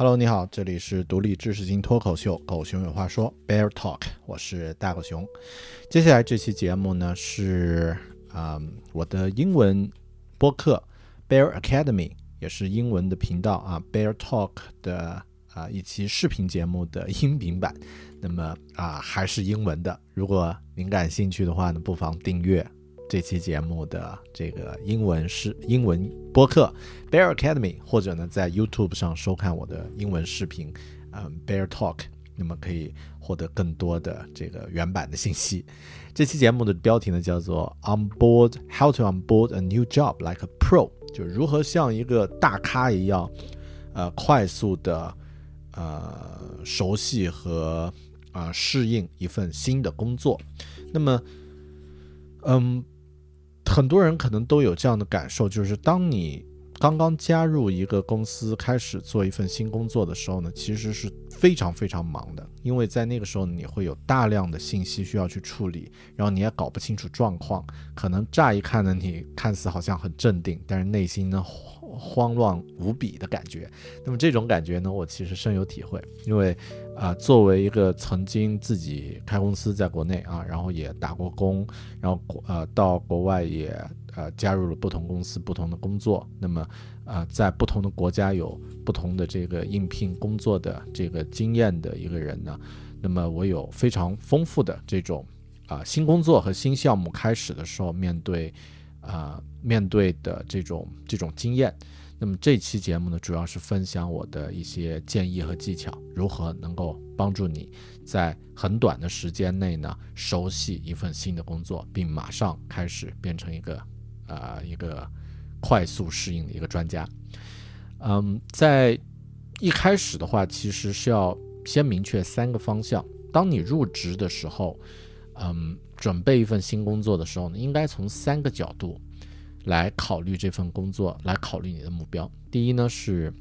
Hello，你好，这里是独立知识型脱口秀《狗熊有话说》Bear Talk，我是大狗熊。接下来这期节目呢是啊、我的英文播客 Bear Academy，也是英文的频道啊 Bear Talk 的啊、一期视频节目的音频版。那么啊、还是英文的，如果您感兴趣的话呢，不妨订阅这期节目的这个英文是英文播客 Bear Academy，或者呢在 YouTube 上收看我的英文视频，嗯，Bear Talk，那么可以获得更多的这个原版的信息。这期节目的标题呢叫做 On Board How to Onboard a New Job Like a Pro，就如何像一个大咖一样，呃，快速的呃熟悉和啊、呃适应一份新的工作。那么，嗯，很多人可能都有这样的感受，就是当你刚刚加入一个公司，开始做一份新工作的时候呢，其实是非常非常忙的，因为在那个时候你会有大量的信息需要去处理，然后你也搞不清楚状况，可能乍一看呢，你看似好像很镇定，但是内心呢慌乱无比的感觉。那么这种感觉呢，我其实深有体会，因为啊、作为一个曾经自己开公司在国内啊，然后也打过工，然后呃到国外也呃加入了不同公司不同的工作，那么呃在不同的国家有不同的这个应聘工作的这个经验的一个人呢，那么我有非常丰富的这种啊、新工作和新项目开始的时候面对啊、面对的这种这种经验。那么这期节目呢，主要是分享我的一些建议和技巧，如何能够帮助你在很短的时间内呢，熟悉一份新的工作，并马上开始变成一个呃一个快速适应的一个专家。嗯，在一开始的话，其实是要先明确三个方向。当你入职的时候，嗯，准备一份新工作的时候呢，应该从三个角度来考虑这份工作，来考虑你的目标。第一呢是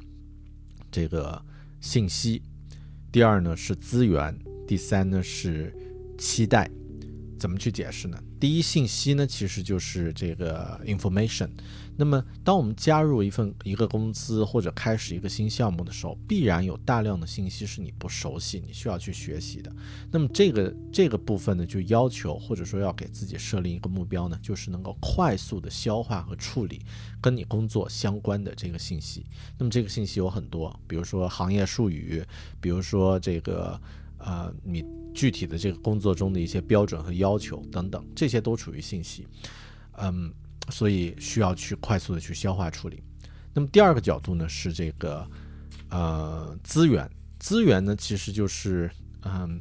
这个信息，第二呢是资源，第三呢是期待。怎么去解释呢？第一，信息呢其实就是这个 information。那么，当我们加入一份一个公司或者开始一个新项目的时候，必然有大量的信息是你不熟悉，你需要去学习的。那么这个这个部分呢，就要求或者说要给自己设立一个目标呢，就是能够快速的消化和处理跟你工作相关的这个信息。那么这个信息有很多，比如说行业术语，比如说这个呃你具体的这个工作中的一些标准和要求等等，这些都处于信息。嗯，所以需要去快速的去消化处理。那么第二个角度呢是这个呃资源，资源呢其实就是嗯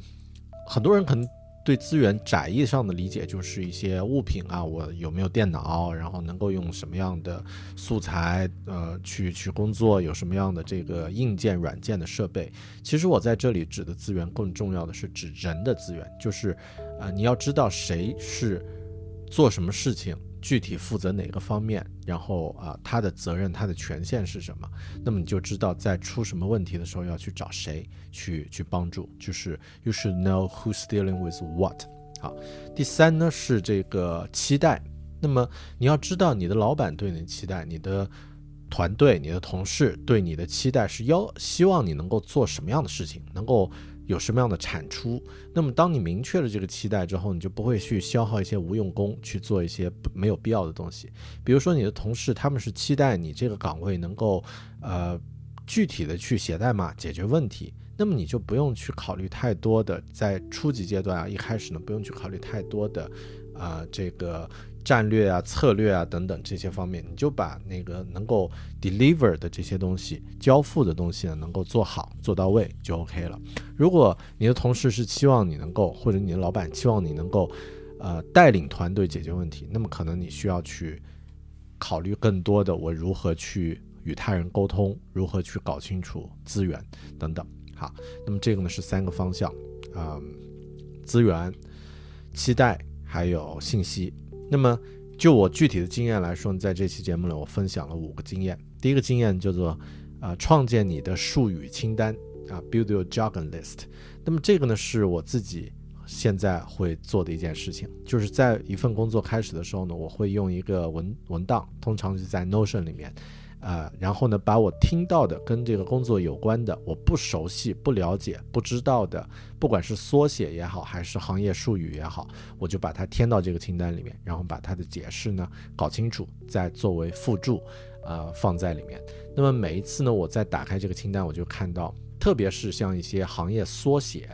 很多人可能对资源窄义上的理解就是一些物品啊，我有没有电脑，然后能够用什么样的素材呃去去工作，有什么样的这个硬件、软件的设备。其实我在这里指的资源更重要的是指人的资源，就是呃你要知道谁是做什么事情。具体负责哪个方面，然后啊，他的责任、他的权限是什么？那么你就知道在出什么问题的时候要去找谁去去帮助。就是 you should know who's dealing with what。好，第三呢是这个期待。那么你要知道你的老板对你的期待，你的团队、你的同事对你的期待是要希望你能够做什么样的事情，能够有什么样的产出。那么，当你明确了这个期待之后，你就不会去消耗一些无用功去做一些没有必要的东西。比如说，你的同事他们是期待你这个岗位能够呃具体的去写代码解决问题，那么你就不用去考虑太多的在初级阶段啊，一开始呢不用去考虑太多的啊这个。战略啊、策略啊等等这些方面，你就把那个能够 deliver 的这些东西、交付的东西呢，能够做好、做到位就 OK 了。如果你的同事是期望你能够，或者你的老板期望你能够，呃，带领团队解决问题，那么可能你需要去考虑更多的，我如何去与他人沟通，如何去搞清楚资源等等。好，那么这个呢是三个方向，嗯，资源、期待还有信息。那么，就我具体的经验来说呢，在这期节目里，我分享了五个经验。第一个经验叫做，啊，创建你的术语清单啊，build your jargon list。那么这个呢，是我自己现在会做的一件事情，就是在一份工作开始的时候呢，我会用一个文文档，通常是在 Notion 里面。呃，然后呢，把我听到的跟这个工作有关的，我不熟悉、不了解、不知道的，不管是缩写也好，还是行业术语也好，我就把它填到这个清单里面，然后把它的解释呢搞清楚，再作为附注，呃，放在里面。那么每一次呢，我再打开这个清单，我就看到，特别是像一些行业缩写，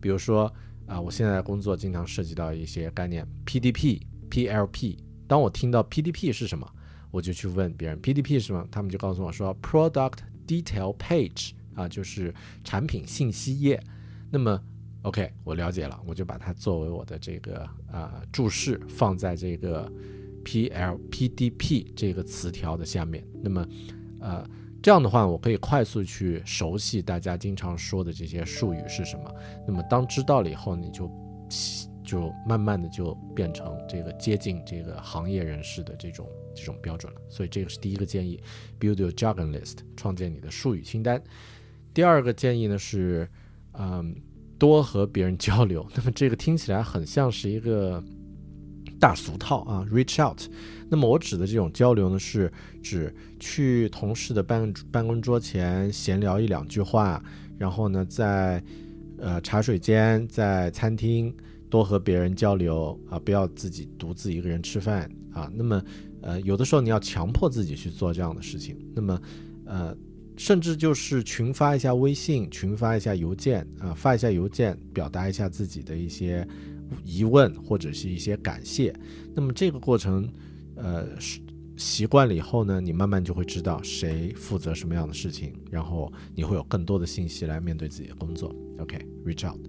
比如说啊，我现在工作经常涉及到一些概念，PDP、PLP。当我听到 PDP 是什么？我就去问别人 PDP 是什么，他们就告诉我说 Product Detail Page 啊，就是产品信息页。那么 OK，我了解了，我就把它作为我的这个呃注释放在这个 PLPDP 这个词条的下面。那么呃这样的话，我可以快速去熟悉大家经常说的这些术语是什么。那么当知道了以后，你就就慢慢的就变成这个接近这个行业人士的这种。这种标准了，所以这个是第一个建议，build your jargon list，创建你的术语清单。第二个建议呢是，嗯，多和别人交流。那么这个听起来很像是一个大俗套啊，reach out。那么我指的这种交流呢，是指去同事的办办公桌前闲聊一两句话，然后呢，在呃茶水间、在餐厅多和别人交流啊，不要自己独自一个人吃饭啊。那么呃，有的时候你要强迫自己去做这样的事情，那么，呃，甚至就是群发一下微信，群发一下邮件啊，发一下邮件，表达一下自己的一些疑问或者是一些感谢。那么这个过程，呃，习惯了以后呢，你慢慢就会知道谁负责什么样的事情，然后你会有更多的信息来面对自己的工作。OK，reach out。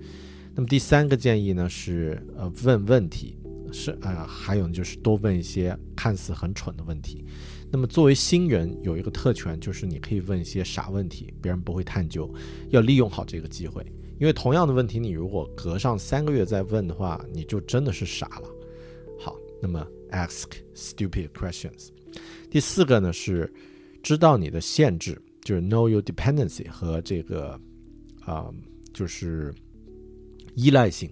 那么第三个建议呢是，呃，问问题。是呃，还有就是多问一些看似很蠢的问题。那么作为新人，有一个特权就是你可以问一些傻问题，别人不会探究。要利用好这个机会，因为同样的问题，你如果隔上三个月再问的话，你就真的是傻了。好，那么 ask stupid questions。第四个呢是知道你的限制，就是 know your dependency 和这个啊，就是。依赖性，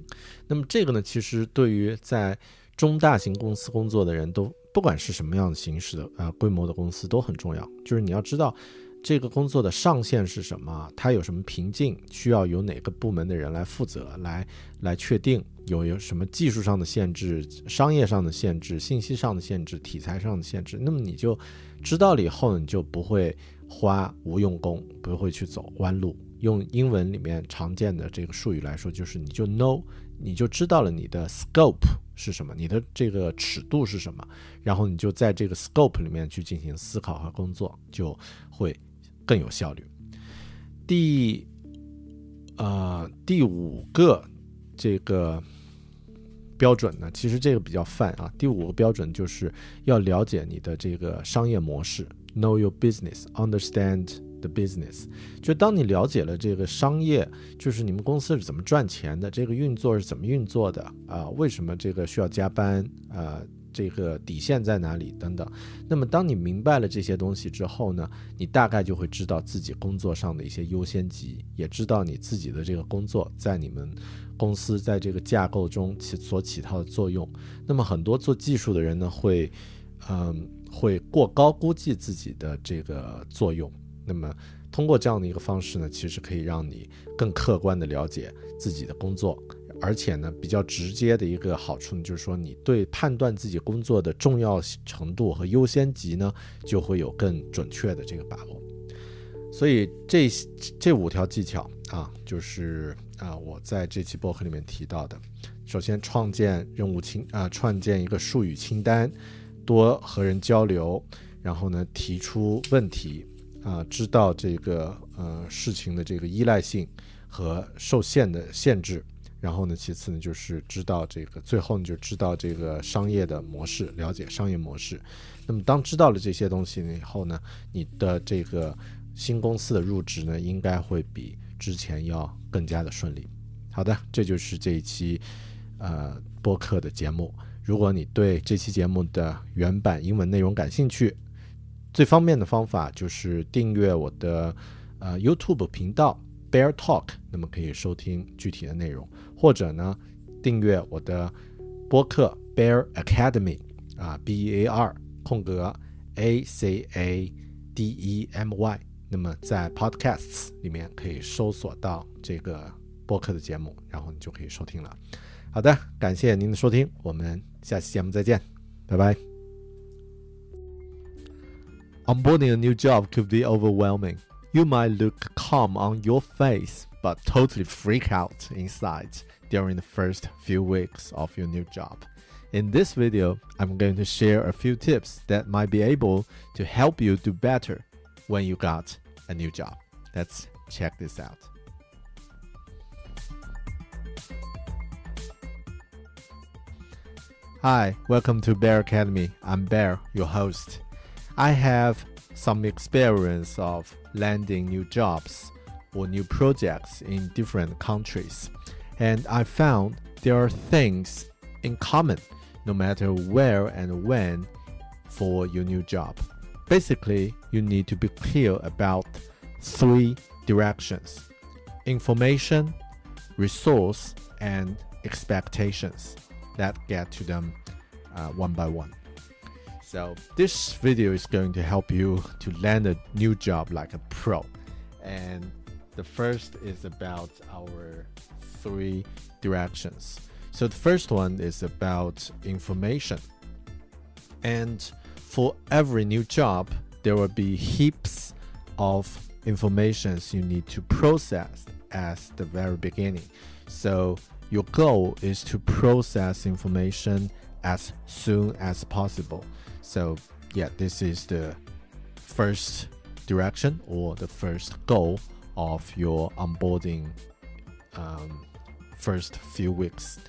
那么这个呢，其实对于在中大型公司工作的人都，不管是什么样的形式的啊规模的公司都很重要。就是你要知道这个工作的上限是什么，它有什么瓶颈，需要由哪个部门的人来负责，来来确定有有什么技术上的限制、商业上的限制、信息上的限制、题材上的限制。那么你就知道了以后呢，你就不会花无用功，不会去走弯路。用英文里面常见的这个术语来说，就是你就 know，你就知道了你的 scope 是什么，你的这个尺度是什么，然后你就在这个 scope 里面去进行思考和工作，就会更有效率。第呃第五个这个标准呢，其实这个比较泛啊。第五个标准就是要了解你的这个商业模式，know your business，understand。的 business，就当你了解了这个商业，就是你们公司是怎么赚钱的，这个运作是怎么运作的啊？为什么这个需要加班啊？这个底线在哪里等等？那么当你明白了这些东西之后呢，你大概就会知道自己工作上的一些优先级，也知道你自己的这个工作在你们公司在这个架构中起所起到的作用。那么很多做技术的人呢，会，嗯，会过高估计自己的这个作用。那么通过这样的一个方式呢，其实可以让你更客观的了解自己的工作，而且呢，比较直接的一个好处呢，就是说你对判断自己工作的重要程度和优先级呢，就会有更准确的这个把握。所以这这五条技巧啊，就是啊我在这期播客里面提到的。首先，创建任务清啊，创建一个术语清单，多和人交流，然后呢，提出问题啊，知道这个呃事情的这个依赖性和受限的限制，然后呢，其次呢，就是知道这个最后你就知道这个商业的模式，了解商业模式。那么当知道了这些东西以后呢，你的这个。新公司的入职呢，应该会比之前要更加的顺利。好的，这就是这一期呃播客的节目。如果你对这期节目的原版英文内容感兴趣，最方便的方法就是订阅我的呃 YouTube 频道 Bear Talk，那么可以收听具体的内容，或者呢订阅我的播客 Bear Academy 啊 B E A R 空格 A C A D E M Y。那么在 Podcasts 里面可以搜索到这个播客的节目，然后你就可以收听了。好的，感谢您的收听，我们下期节目再见，拜拜。Onboarding a new job could be overwhelming. You might look calm on your face, but totally freak out inside during the first few weeks of your new job. In this video, I'm going to share a few tips that might be able to help you do better when you got a new job. Let's check this out. Hi, welcome to Bear Academy. I'm Bear, your host. I have some experience of landing new jobs or new projects in different countries, and I found there are things in common no matter where and when for your new job. Basically, you need to be clear about three directions information, resource, and expectations. Let's get to them uh, one by one. So, this video is going to help you to land a new job like a pro. And the first is about our three directions. So, the first one is about information. And for every new job, there will be heaps of informations you need to process at the very beginning. So your goal is to process information as soon as possible. So yeah, this is the first direction or the first goal of your onboarding um, first few weeks.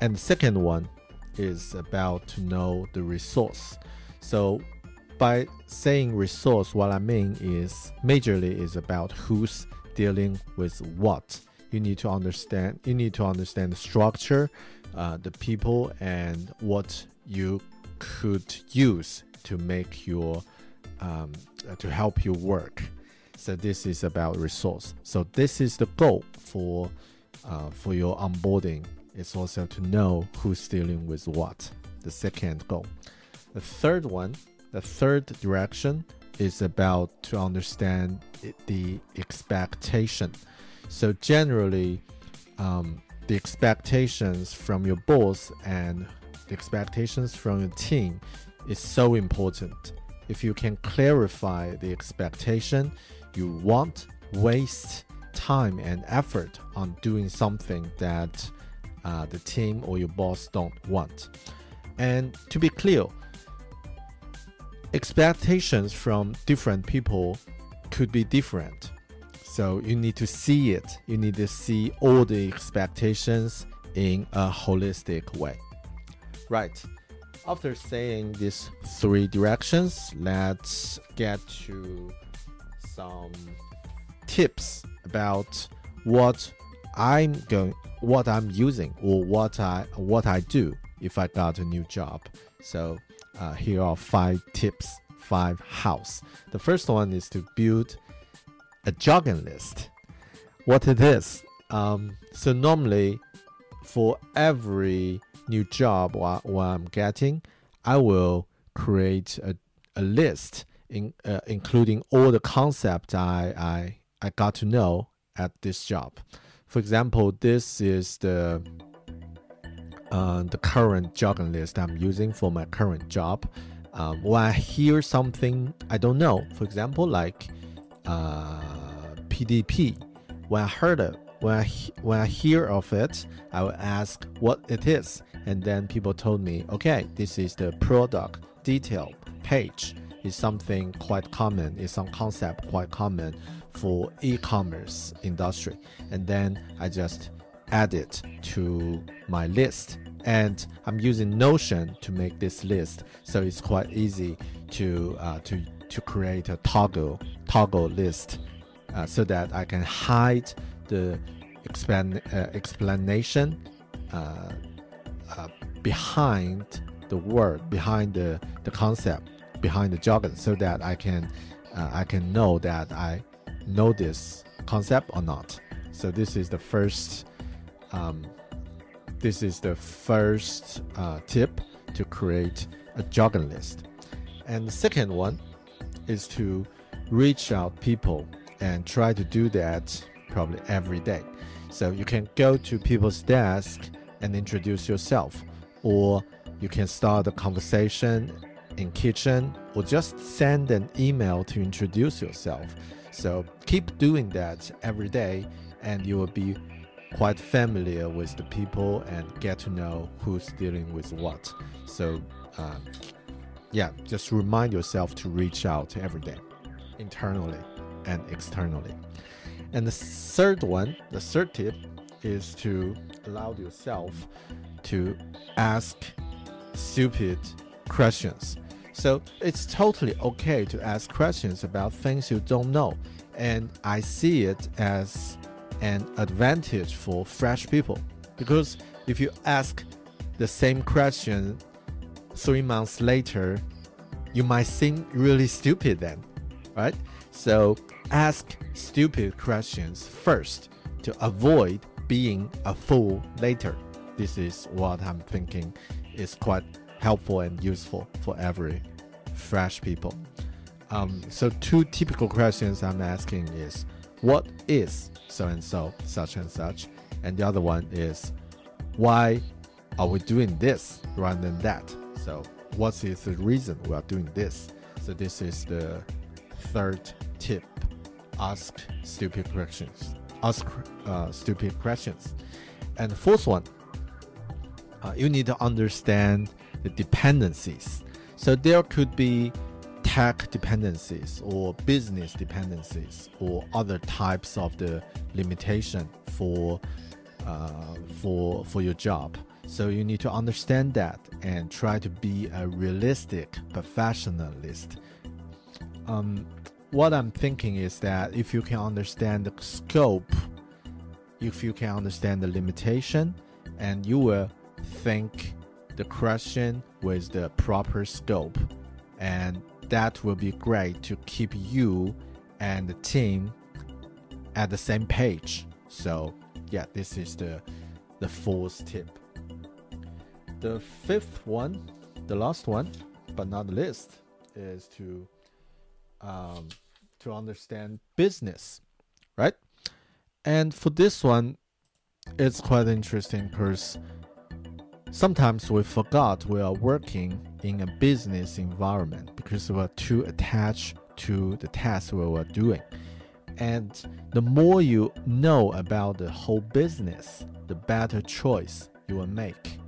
And the second one is about to know the resource. So by saying resource, what I mean is majorly is about who's dealing with what. You need to understand. You need to understand the structure, uh, the people, and what you could use to make your um, to help you work. So this is about resource. So this is the goal for uh, for your onboarding. It's also to know who's dealing with what. The second goal. The third one, the third direction is about to understand the expectation. So generally, um, the expectations from your boss and the expectations from your team is so important. If you can clarify the expectation, you won't waste time and effort on doing something that uh, the team or your boss don't want. And to be clear, expectations from different people could be different. So you need to see it. You need to see all the expectations in a holistic way. Right. After saying these three directions, let's get to some tips about what I'm going what I'm using or what I what I do if I got a new job. So uh, here are five tips, five house. The first one is to build a jogging list. What it is? Um, so normally, for every new job what, I'm getting, I will create a, a list in, uh, including all the concepts I, I, I got to know at this job. For example, this is the uh, the current jargon list I'm using for my current job. Um, when I hear something I don't know, for example, like uh, PDP, when I heard it, when I when I hear of it, I will ask what it is, and then people told me, okay, this is the product detail page. It's something quite common. It's some concept quite common for e-commerce industry, and then I just add it to my list. And I'm using Notion to make this list, so it's quite easy to uh, to to create a toggle toggle list, uh, so that I can hide the explan uh, explanation uh, uh, behind the word, behind the, the concept, behind the jargon, so that I can I can know that I know this concept or not. So this is the first um, this is the first uh, tip to create a jargon list. And the second one is to reach out people and try to do that probably every day. So you can go to people's desk and introduce yourself, or you can start a conversation in kitchen, or just send an email to introduce yourself. So keep doing that every day, and you will be quite familiar with the people and get to know who's dealing with what. So, um, yeah, just remind yourself to reach out every day, internally and externally. And the third one, the third tip, is to allow yourself to ask stupid questions. So it's totally okay to ask questions about things you don't know. And I see it as an advantage for fresh people. Because if you ask the same question three months later, you might seem really stupid then, right? So ask stupid questions first to avoid being a fool later. This is what I'm thinking is quite helpful and useful for every fresh people. Um, so two typical questions I'm asking is what is so and so, such and such, and the other one is why are we doing this rather than that? So what is the reason we are doing this? So this is the third tip ask stupid questions. Ask uh, stupid questions. And the fourth one uh, you need to understand the dependencies. So there could be tech dependencies or business dependencies or other types of the limitation for uh, for for your job. So you need to understand that and try to be a realistic professionalist. Um, what I'm thinking is that if you can understand the scope, if you can understand the limitation, and you will think the question with the proper scope, and that will be great to keep you and the team at the same page. So, yeah, this is the the fourth tip. The fifth one, the last one, but not the least, is to um, to understand business, right? And for this one, it's quite interesting because sometimes we forgot we are working in a business environment because we are too attached to the task we were doing. And the more you know about the whole business, the better choice you will make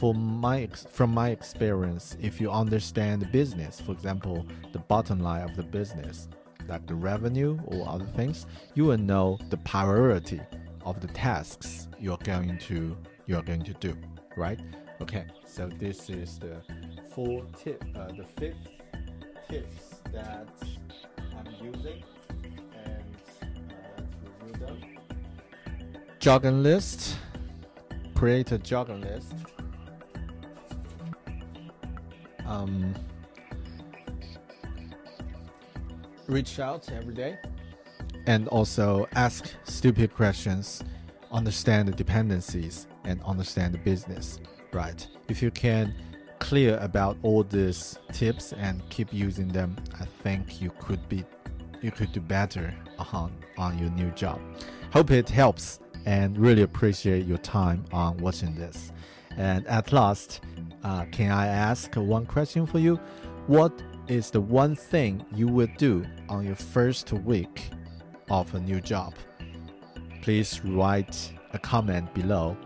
for my from my experience, if you understand the business, for example, the bottom line of the business, like the revenue or other things, you will know the priority of the tasks you're going to you're going to do, right? Okay, so this is the four tip, uh, the fifth tips that I'm using, and uh, review them. Jargon list. Create a jargon list um, reach out every day and also ask stupid questions, understand the dependencies, and understand the business. Right? If you can clear about all these tips and keep using them, I think you could be you could do better on on your new job. Hope it helps and really appreciate your time on watching this. And at last, uh, can I ask one question for you? What is the one thing you would do on your first week of a new job? Please write a comment below.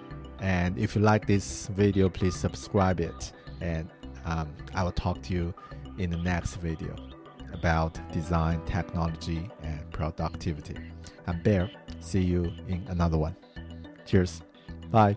And if you like this video, please subscribe it. And um, I will talk to you in the next video about design, technology, and productivity. I'm Bear. See you in another one. Cheers. Bye.